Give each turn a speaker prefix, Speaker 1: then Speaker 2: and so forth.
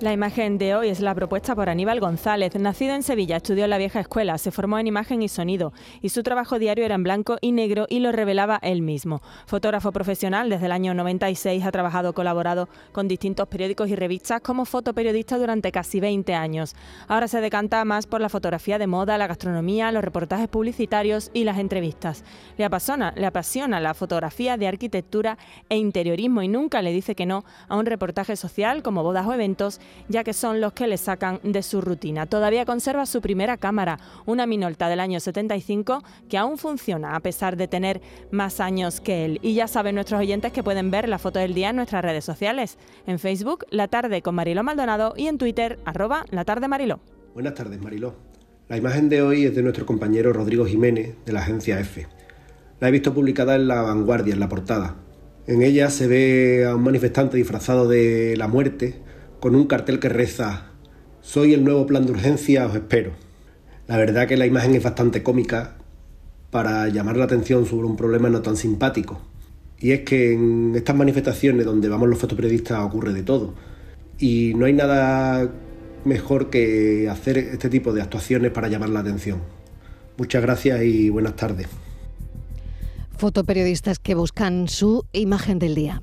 Speaker 1: La imagen de hoy es la propuesta por Aníbal González. Nacido en Sevilla, estudió en la vieja escuela, se formó en imagen y sonido y su trabajo diario era en blanco y negro y lo revelaba él mismo. Fotógrafo profesional, desde el año 96 ha trabajado colaborado con distintos periódicos y revistas como fotoperiodista durante casi 20 años. Ahora se decanta más por la fotografía de moda, la gastronomía, los reportajes publicitarios y las entrevistas. Le apasiona, le apasiona la fotografía de arquitectura e interiorismo y nunca le dice que no a un reportaje social como bodas o eventos ya que son los que le sacan de su rutina. Todavía conserva su primera cámara, una Minolta del año 75, que aún funciona a pesar de tener más años que él. Y ya saben nuestros oyentes que pueden ver la foto del día en nuestras redes sociales, en Facebook, La Tarde con Mariló Maldonado y en Twitter, arroba La Tarde Mariló.
Speaker 2: Buenas tardes, Mariló. La imagen de hoy es de nuestro compañero Rodrigo Jiménez, de la agencia F. La he visto publicada en La Vanguardia, en la portada. En ella se ve a un manifestante disfrazado de la muerte con un cartel que reza, soy el nuevo plan de urgencia, os espero. La verdad que la imagen es bastante cómica para llamar la atención sobre un problema no tan simpático. Y es que en estas manifestaciones donde vamos los fotoperiodistas ocurre de todo. Y no hay nada mejor que hacer este tipo de actuaciones para llamar la atención. Muchas gracias y buenas tardes.
Speaker 3: Fotoperiodistas que buscan su imagen del día.